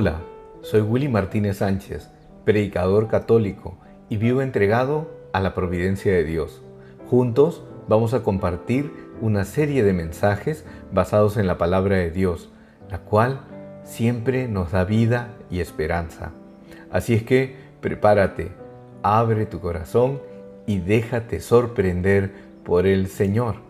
Hola, soy Willy Martínez Sánchez, predicador católico y vivo entregado a la providencia de Dios. Juntos vamos a compartir una serie de mensajes basados en la palabra de Dios, la cual siempre nos da vida y esperanza. Así es que prepárate, abre tu corazón y déjate sorprender por el Señor.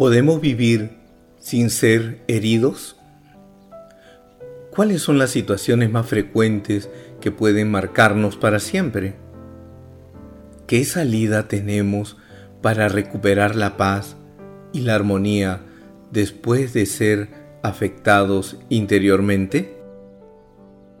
¿Podemos vivir sin ser heridos? ¿Cuáles son las situaciones más frecuentes que pueden marcarnos para siempre? ¿Qué salida tenemos para recuperar la paz y la armonía después de ser afectados interiormente?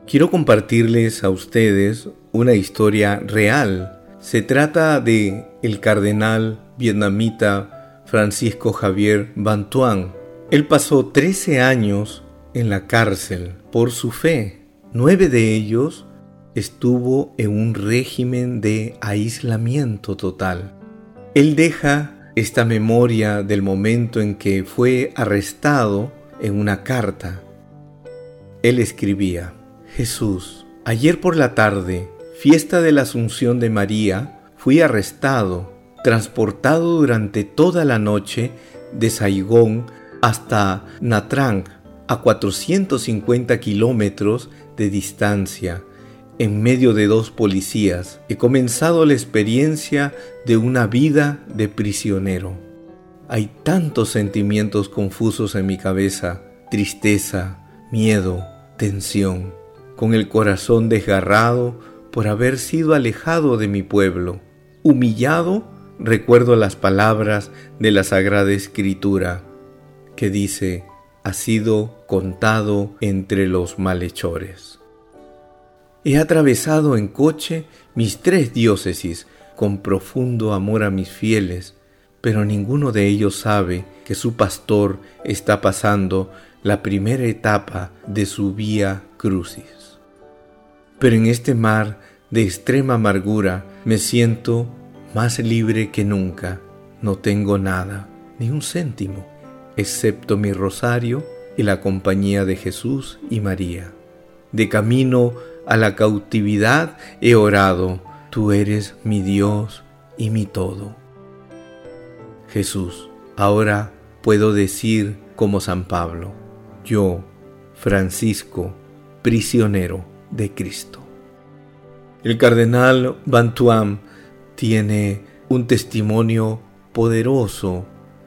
Quiero compartirles a ustedes una historia real. Se trata de el cardenal vietnamita Francisco Javier Bantuan. Él pasó 13 años en la cárcel por su fe. Nueve de ellos estuvo en un régimen de aislamiento total. Él deja esta memoria del momento en que fue arrestado en una carta. Él escribía, Jesús, ayer por la tarde, fiesta de la Asunción de María, fui arrestado transportado durante toda la noche de Saigón hasta Natrang, a 450 kilómetros de distancia, en medio de dos policías, he comenzado la experiencia de una vida de prisionero. Hay tantos sentimientos confusos en mi cabeza, tristeza, miedo, tensión, con el corazón desgarrado por haber sido alejado de mi pueblo, humillado recuerdo las palabras de la Sagrada Escritura que dice, ha sido contado entre los malhechores. He atravesado en coche mis tres diócesis con profundo amor a mis fieles, pero ninguno de ellos sabe que su pastor está pasando la primera etapa de su vía crucis. Pero en este mar de extrema amargura me siento más libre que nunca, no tengo nada, ni un céntimo, excepto mi rosario y la compañía de Jesús y María. De camino a la cautividad he orado, tú eres mi Dios y mi todo. Jesús, ahora puedo decir como San Pablo, yo, Francisco, prisionero de Cristo. El cardenal Bantuam tiene un testimonio poderoso,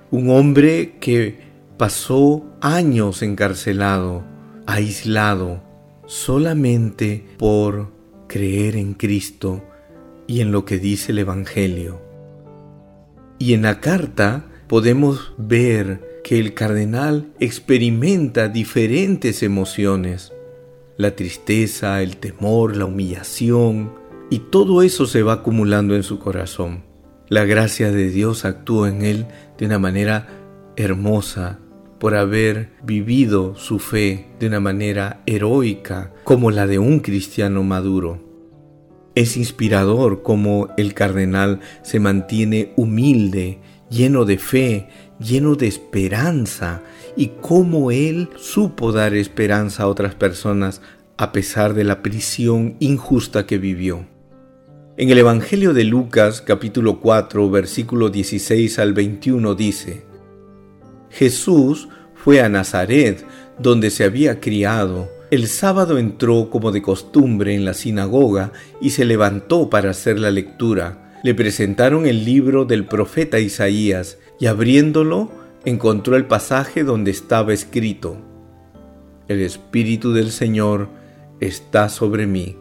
un hombre que pasó años encarcelado, aislado, solamente por creer en Cristo y en lo que dice el Evangelio. Y en la carta podemos ver que el cardenal experimenta diferentes emociones, la tristeza, el temor, la humillación, y todo eso se va acumulando en su corazón. La gracia de Dios actúa en él de una manera hermosa por haber vivido su fe de una manera heroica como la de un cristiano maduro. Es inspirador como el cardenal se mantiene humilde, lleno de fe, lleno de esperanza y cómo él supo dar esperanza a otras personas a pesar de la prisión injusta que vivió. En el Evangelio de Lucas capítulo 4 versículo 16 al 21 dice, Jesús fue a Nazaret, donde se había criado. El sábado entró como de costumbre en la sinagoga y se levantó para hacer la lectura. Le presentaron el libro del profeta Isaías y abriéndolo encontró el pasaje donde estaba escrito, El Espíritu del Señor está sobre mí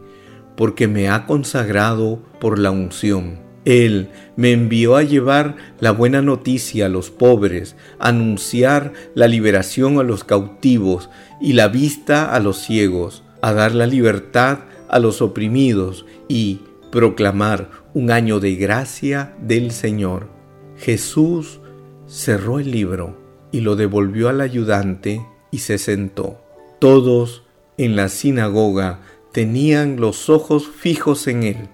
porque me ha consagrado por la unción. Él me envió a llevar la buena noticia a los pobres, anunciar la liberación a los cautivos y la vista a los ciegos, a dar la libertad a los oprimidos y proclamar un año de gracia del Señor. Jesús cerró el libro y lo devolvió al ayudante y se sentó. Todos en la sinagoga tenían los ojos fijos en él.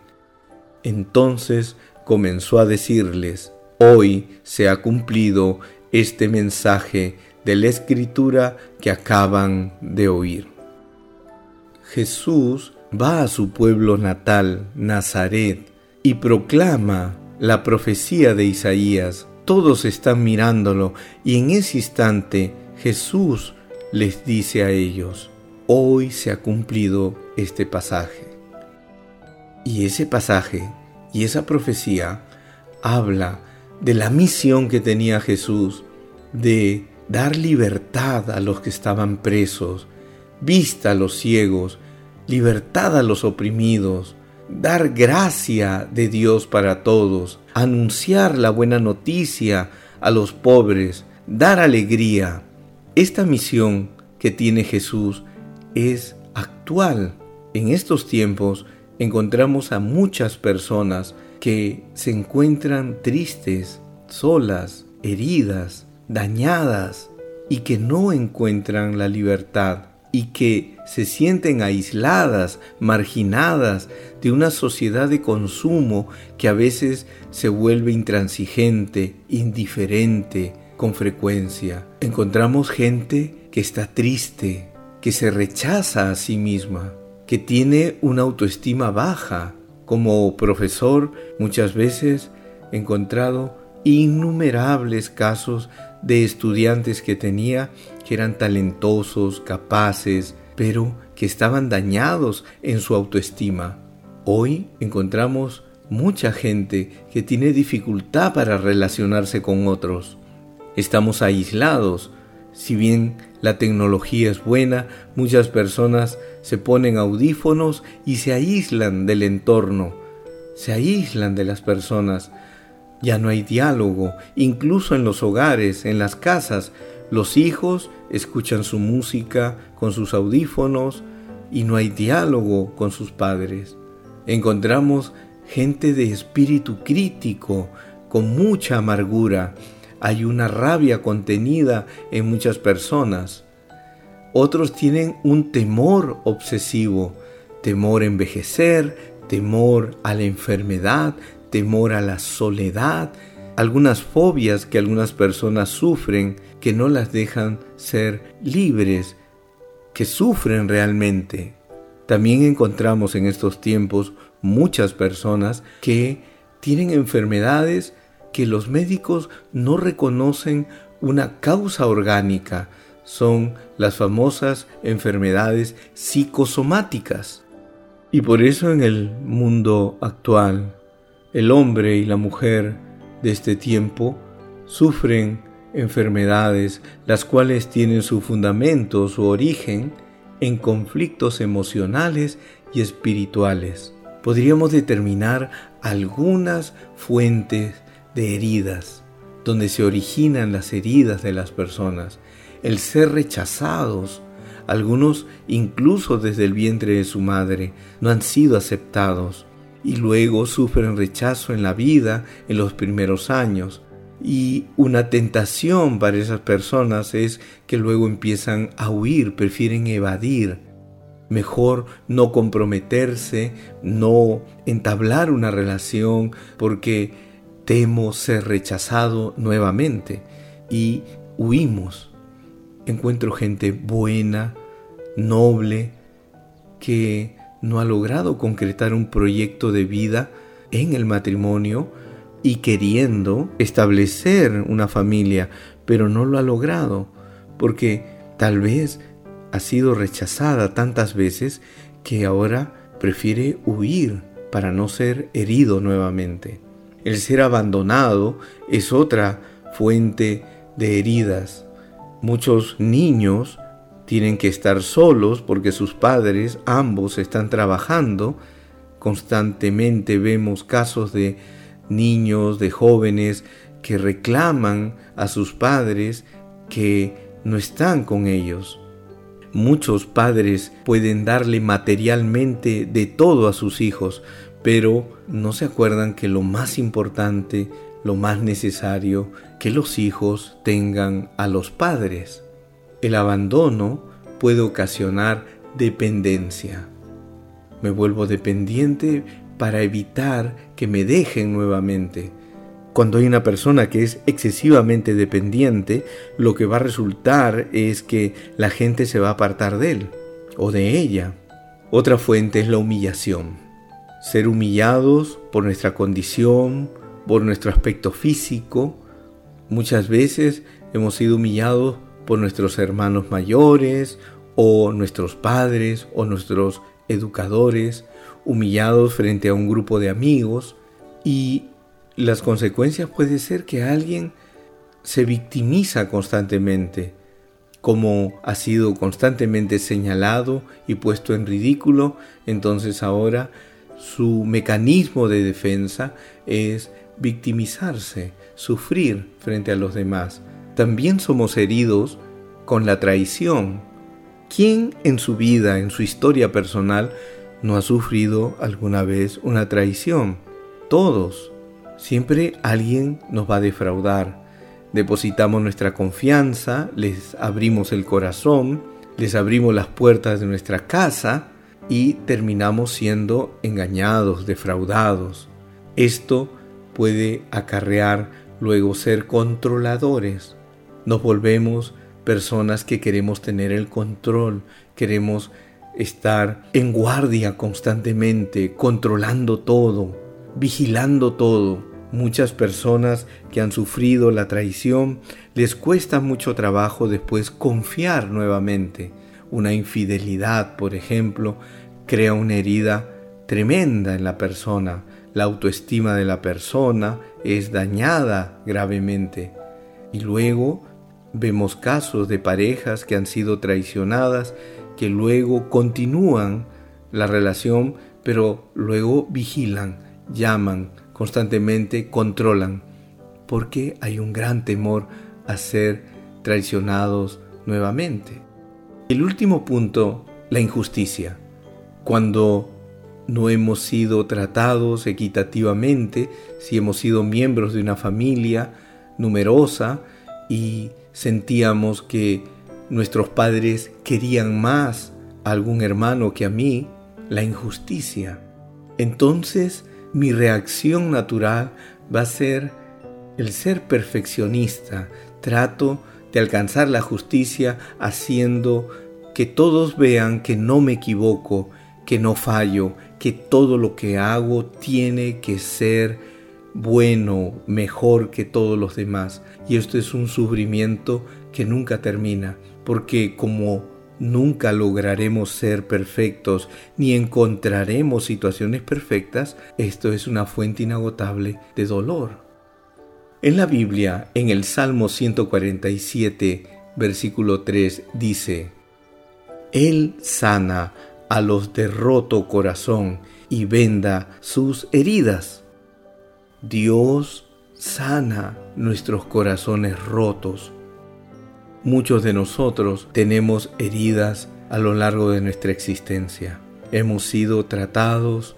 Entonces comenzó a decirles, hoy se ha cumplido este mensaje de la escritura que acaban de oír. Jesús va a su pueblo natal, Nazaret, y proclama la profecía de Isaías. Todos están mirándolo y en ese instante Jesús les dice a ellos, hoy se ha cumplido este pasaje. Y ese pasaje y esa profecía habla de la misión que tenía Jesús de dar libertad a los que estaban presos, vista a los ciegos, libertad a los oprimidos, dar gracia de Dios para todos, anunciar la buena noticia a los pobres, dar alegría. Esta misión que tiene Jesús es actual. En estos tiempos encontramos a muchas personas que se encuentran tristes, solas, heridas, dañadas y que no encuentran la libertad y que se sienten aisladas, marginadas de una sociedad de consumo que a veces se vuelve intransigente, indiferente con frecuencia. Encontramos gente que está triste, que se rechaza a sí misma, que tiene una autoestima baja. Como profesor muchas veces he encontrado innumerables casos de estudiantes que tenía que eran talentosos, capaces, pero que estaban dañados en su autoestima. Hoy encontramos mucha gente que tiene dificultad para relacionarse con otros. Estamos aislados. Si bien la tecnología es buena, muchas personas se ponen audífonos y se aíslan del entorno, se aíslan de las personas ya no hay diálogo, incluso en los hogares, en las casas. Los hijos escuchan su música con sus audífonos y no hay diálogo con sus padres. Encontramos gente de espíritu crítico, con mucha amargura. Hay una rabia contenida en muchas personas. Otros tienen un temor obsesivo, temor a envejecer, temor a la enfermedad, temor a la soledad, algunas fobias que algunas personas sufren que no las dejan ser libres, que sufren realmente. También encontramos en estos tiempos muchas personas que tienen enfermedades que los médicos no reconocen una causa orgánica. Son las famosas enfermedades psicosomáticas. Y por eso en el mundo actual el hombre y la mujer de este tiempo sufren enfermedades las cuales tienen su fundamento, su origen en conflictos emocionales y espirituales. Podríamos determinar algunas fuentes de heridas, donde se originan las heridas de las personas, el ser rechazados, algunos incluso desde el vientre de su madre no han sido aceptados, y luego sufren rechazo en la vida en los primeros años. Y una tentación para esas personas es que luego empiezan a huir, prefieren evadir. Mejor no comprometerse, no entablar una relación porque temo ser rechazado nuevamente y huimos. Encuentro gente buena, noble, que no ha logrado concretar un proyecto de vida en el matrimonio y queriendo establecer una familia, pero no lo ha logrado, porque tal vez ha sido rechazada tantas veces que ahora prefiere huir para no ser herido nuevamente. El ser abandonado es otra fuente de heridas. Muchos niños tienen que estar solos porque sus padres ambos están trabajando. Constantemente vemos casos de niños, de jóvenes que reclaman a sus padres que no están con ellos. Muchos padres pueden darle materialmente de todo a sus hijos, pero no se acuerdan que lo más importante, lo más necesario, que los hijos tengan a los padres. El abandono puede ocasionar dependencia. Me vuelvo dependiente para evitar que me dejen nuevamente. Cuando hay una persona que es excesivamente dependiente, lo que va a resultar es que la gente se va a apartar de él o de ella. Otra fuente es la humillación. Ser humillados por nuestra condición, por nuestro aspecto físico. Muchas veces hemos sido humillados por nuestros hermanos mayores o nuestros padres o nuestros educadores, humillados frente a un grupo de amigos y las consecuencias puede ser que alguien se victimiza constantemente, como ha sido constantemente señalado y puesto en ridículo, entonces ahora su mecanismo de defensa es victimizarse, sufrir frente a los demás. También somos heridos con la traición. ¿Quién en su vida, en su historia personal, no ha sufrido alguna vez una traición? Todos. Siempre alguien nos va a defraudar. Depositamos nuestra confianza, les abrimos el corazón, les abrimos las puertas de nuestra casa y terminamos siendo engañados, defraudados. Esto puede acarrear luego ser controladores. Nos volvemos personas que queremos tener el control, queremos estar en guardia constantemente, controlando todo, vigilando todo. Muchas personas que han sufrido la traición les cuesta mucho trabajo después confiar nuevamente. Una infidelidad, por ejemplo, crea una herida tremenda en la persona. La autoestima de la persona es dañada gravemente. Y luego vemos casos de parejas que han sido traicionadas que luego continúan la relación, pero luego vigilan, llaman constantemente, controlan, porque hay un gran temor a ser traicionados nuevamente. El último punto, la injusticia. Cuando no hemos sido tratados equitativamente, si hemos sido miembros de una familia numerosa y sentíamos que nuestros padres querían más a algún hermano que a mí, la injusticia. Entonces mi reacción natural va a ser el ser perfeccionista. Trato alcanzar la justicia haciendo que todos vean que no me equivoco, que no fallo, que todo lo que hago tiene que ser bueno, mejor que todos los demás. Y esto es un sufrimiento que nunca termina, porque como nunca lograremos ser perfectos ni encontraremos situaciones perfectas, esto es una fuente inagotable de dolor. En la Biblia, en el Salmo 147, versículo 3, dice, Él sana a los de roto corazón y venda sus heridas. Dios sana nuestros corazones rotos. Muchos de nosotros tenemos heridas a lo largo de nuestra existencia. Hemos sido tratados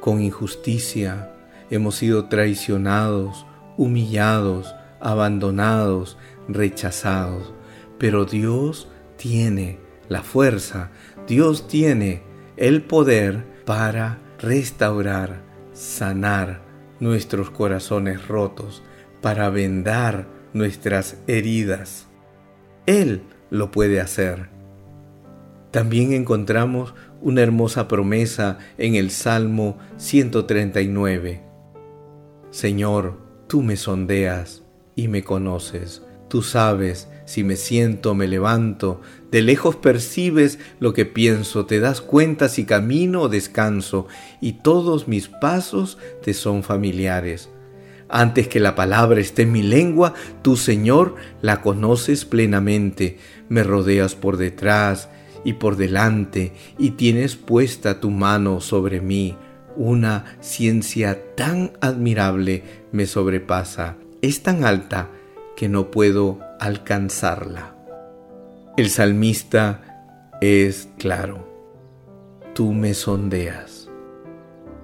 con injusticia, hemos sido traicionados, humillados, abandonados, rechazados. Pero Dios tiene la fuerza, Dios tiene el poder para restaurar, sanar nuestros corazones rotos, para vendar nuestras heridas. Él lo puede hacer. También encontramos una hermosa promesa en el Salmo 139. Señor, tú me sondeas y me conoces. Tú sabes si me siento, me levanto, de lejos percibes lo que pienso, te das cuenta si camino o descanso, y todos mis pasos te son familiares. Antes que la palabra esté en mi lengua, tú, Señor, la conoces plenamente. Me rodeas por detrás y por delante, y tienes puesta tu mano sobre mí. Una ciencia tan admirable me sobrepasa. Es tan alta que no puedo alcanzarla. El salmista es claro. Tú me sondeas,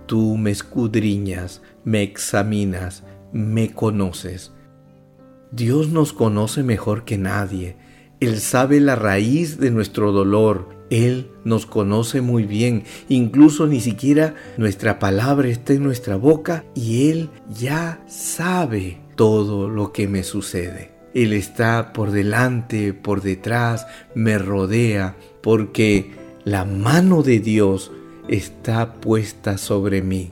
tú me escudriñas, me examinas, me conoces. Dios nos conoce mejor que nadie. Él sabe la raíz de nuestro dolor Él nos conoce muy bien, incluso ni siquiera nuestra palabra está en nuestra boca y Él ya sabe todo lo que me sucede. Él está por delante, por detrás, me rodea, porque la mano de Dios está puesta sobre mí.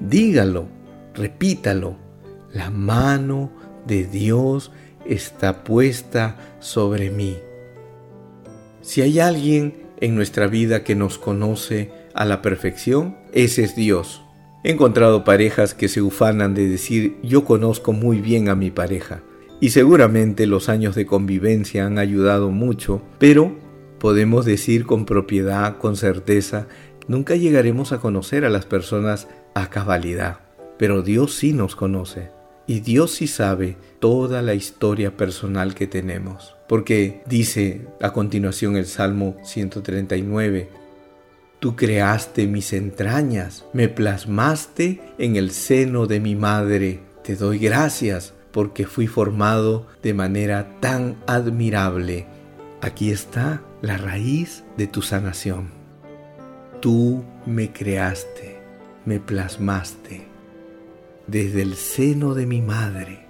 Dígalo, repítalo, la mano de Dios está puesta sobre mí. Si hay alguien en nuestra vida que nos conoce a la perfección, ese es Dios. He encontrado parejas que se ufanan de decir yo conozco muy bien a mi pareja. Y seguramente los años de convivencia han ayudado mucho, pero podemos decir con propiedad, con certeza, nunca llegaremos a conocer a las personas a cabalidad. Pero Dios sí nos conoce. Y Dios sí sabe toda la historia personal que tenemos. Porque dice a continuación el Salmo 139, Tú creaste mis entrañas, me plasmaste en el seno de mi madre. Te doy gracias porque fui formado de manera tan admirable. Aquí está la raíz de tu sanación. Tú me creaste, me plasmaste desde el seno de mi madre.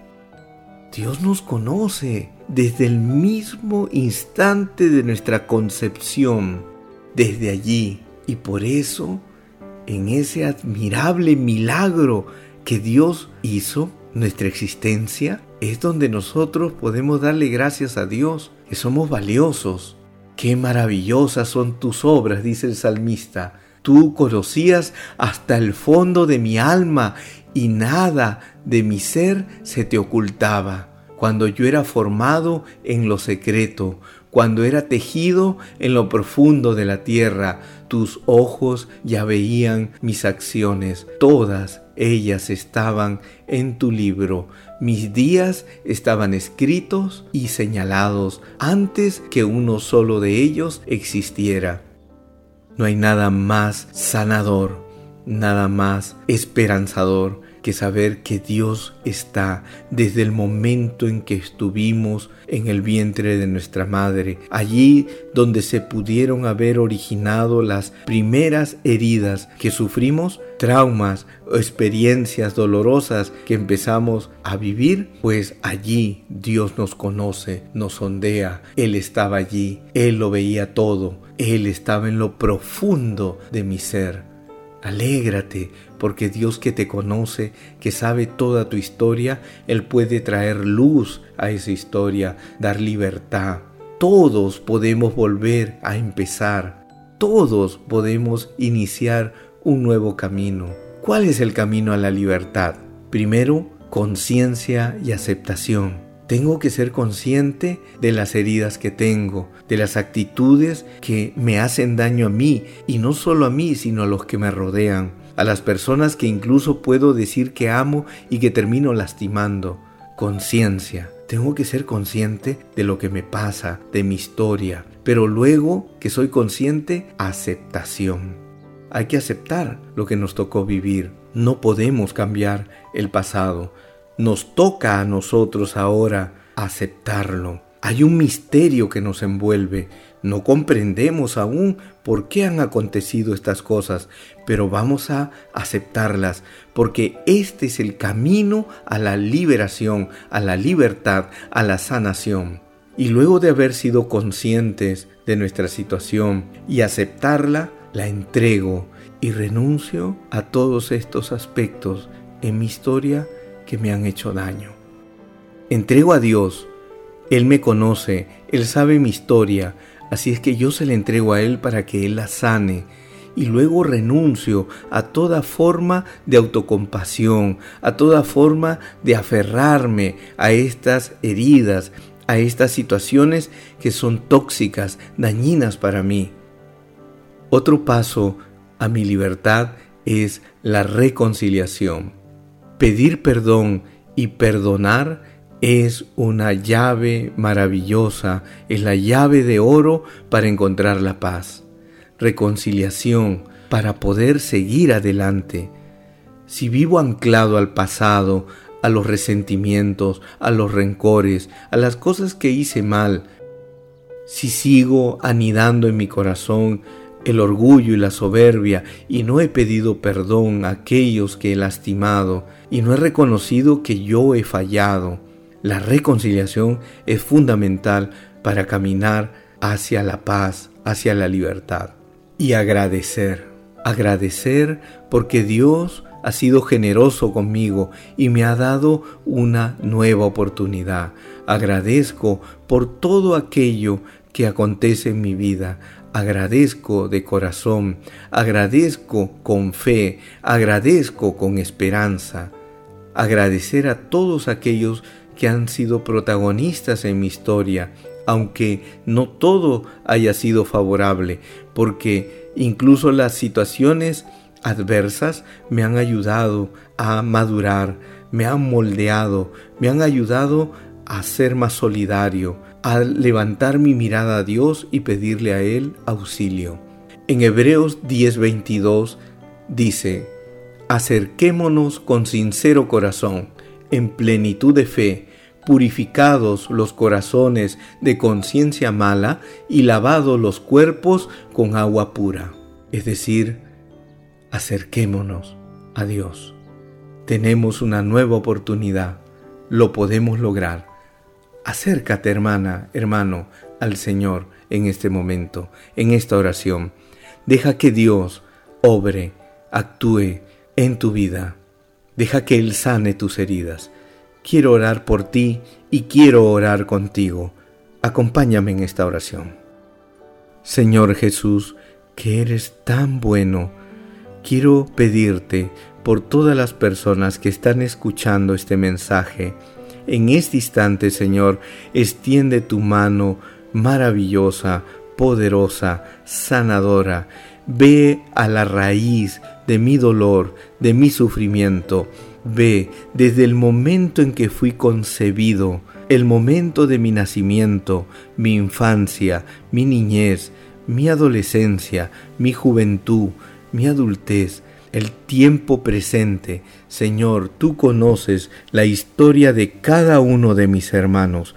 Dios nos conoce desde el mismo instante de nuestra concepción, desde allí. Y por eso, en ese admirable milagro que Dios hizo, nuestra existencia, es donde nosotros podemos darle gracias a Dios, que somos valiosos. Qué maravillosas son tus obras, dice el salmista. Tú conocías hasta el fondo de mi alma y nada de mi ser se te ocultaba. Cuando yo era formado en lo secreto, cuando era tejido en lo profundo de la tierra, tus ojos ya veían mis acciones, todas ellas estaban en tu libro. Mis días estaban escritos y señalados antes que uno solo de ellos existiera. No hay nada más sanador, nada más esperanzador que saber que Dios está desde el momento en que estuvimos en el vientre de nuestra madre, allí donde se pudieron haber originado las primeras heridas que sufrimos, traumas o experiencias dolorosas que empezamos a vivir, pues allí Dios nos conoce, nos sondea, Él estaba allí, Él lo veía todo, Él estaba en lo profundo de mi ser. Alégrate, porque Dios que te conoce, que sabe toda tu historia, Él puede traer luz a esa historia, dar libertad. Todos podemos volver a empezar. Todos podemos iniciar un nuevo camino. ¿Cuál es el camino a la libertad? Primero, conciencia y aceptación. Tengo que ser consciente de las heridas que tengo, de las actitudes que me hacen daño a mí, y no solo a mí, sino a los que me rodean, a las personas que incluso puedo decir que amo y que termino lastimando. Conciencia. Tengo que ser consciente de lo que me pasa, de mi historia, pero luego que soy consciente, aceptación. Hay que aceptar lo que nos tocó vivir. No podemos cambiar el pasado, nos toca a nosotros ahora aceptarlo. Hay un misterio que nos envuelve. No comprendemos aún por qué han acontecido estas cosas, pero vamos a aceptarlas, porque este es el camino a la liberación, a la libertad, a la sanación. Y luego de haber sido conscientes de nuestra situación y aceptarla, la entrego y renuncio a todos estos aspectos en mi historia que me han hecho daño. Entrego a Dios, Él me conoce, Él sabe mi historia, así es que yo se la entrego a Él para que Él la sane y luego renuncio a toda forma de autocompasión, a toda forma de aferrarme a estas heridas, a estas situaciones que son tóxicas, dañinas para mí. Otro paso a mi libertad es la reconciliación. Pedir perdón y perdonar es una llave maravillosa, es la llave de oro para encontrar la paz. Reconciliación para poder seguir adelante. Si vivo anclado al pasado, a los resentimientos, a los rencores, a las cosas que hice mal, Si sigo anidando en mi corazón el orgullo y la soberbia y no he pedido perdón a aquellos que he lastimado y no he reconocido que yo he fallado, la reconciliación es fundamental para caminar hacia la paz, hacia la libertad. Y agradecer, agradecer porque Dios ha sido generoso conmigo y me ha dado una nueva oportunidad. Agradezco por todo aquello que acontece en mi vida. Agradezco de corazón, agradezco con fe, agradezco con esperanza. Agradecer a todos aquellos que han sido protagonistas en mi historia, aunque no todo haya sido favorable, porque incluso las situaciones adversas me han ayudado a madurar, me han moldeado, me han ayudado a ser más solidario, a levantar mi mirada a Dios y pedirle a Él auxilio. En Hebreos 10:22 dice, acerquémonos con sincero corazón en plenitud de fe, purificados los corazones de conciencia mala y lavados los cuerpos con agua pura. Es decir, acerquémonos a Dios. Tenemos una nueva oportunidad, lo podemos lograr. Acércate, hermana, hermano, al Señor en este momento, en esta oración. Deja que Dios obre, actúe en tu vida. Deja que Él sane tus heridas. Quiero orar por ti y quiero orar contigo. Acompáñame en esta oración. Señor Jesús, que eres tan bueno, quiero pedirte por todas las personas que están escuchando este mensaje. En este instante, Señor, extiende tu mano maravillosa, poderosa, sanadora. Ve a la raíz de mi dolor, de mi sufrimiento. Ve desde el momento en que fui concebido, el momento de mi nacimiento, mi infancia, mi niñez, mi adolescencia, mi juventud, mi adultez, el tiempo presente. Señor, tú conoces la historia de cada uno de mis hermanos.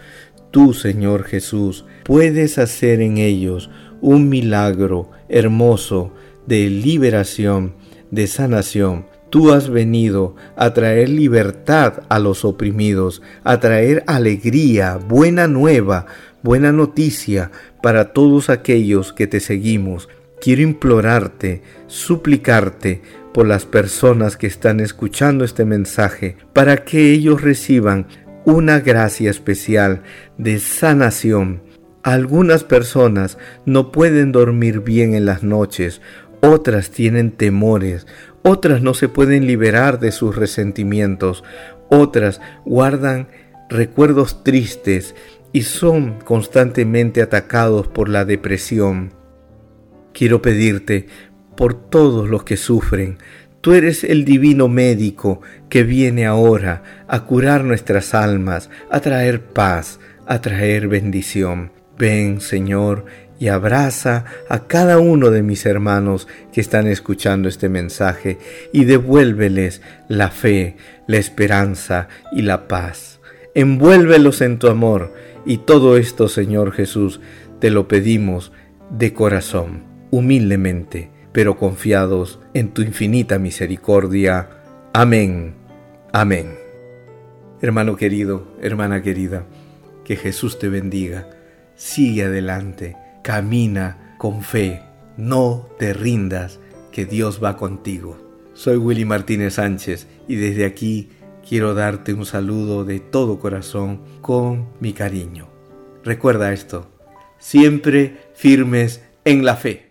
Tú, Señor Jesús, puedes hacer en ellos un milagro hermoso de liberación, de sanación. Tú has venido a traer libertad a los oprimidos, a traer alegría, buena nueva, buena noticia para todos aquellos que te seguimos. Quiero implorarte, suplicarte por las personas que están escuchando este mensaje, para que ellos reciban una gracia especial de sanación. Algunas personas no pueden dormir bien en las noches, otras tienen temores, otras no se pueden liberar de sus resentimientos, otras guardan recuerdos tristes y son constantemente atacados por la depresión. Quiero pedirte por todos los que sufren, Tú eres el divino médico que viene ahora a curar nuestras almas, a traer paz, a traer bendición. Ven, Señor, y abraza a cada uno de mis hermanos que están escuchando este mensaje y devuélveles la fe, la esperanza y la paz. Envuélvelos en tu amor y todo esto, Señor Jesús, te lo pedimos de corazón, humildemente pero confiados en tu infinita misericordia. Amén. Amén. Hermano querido, hermana querida, que Jesús te bendiga. Sigue adelante, camina con fe, no te rindas, que Dios va contigo. Soy Willy Martínez Sánchez y desde aquí quiero darte un saludo de todo corazón con mi cariño. Recuerda esto, siempre firmes en la fe.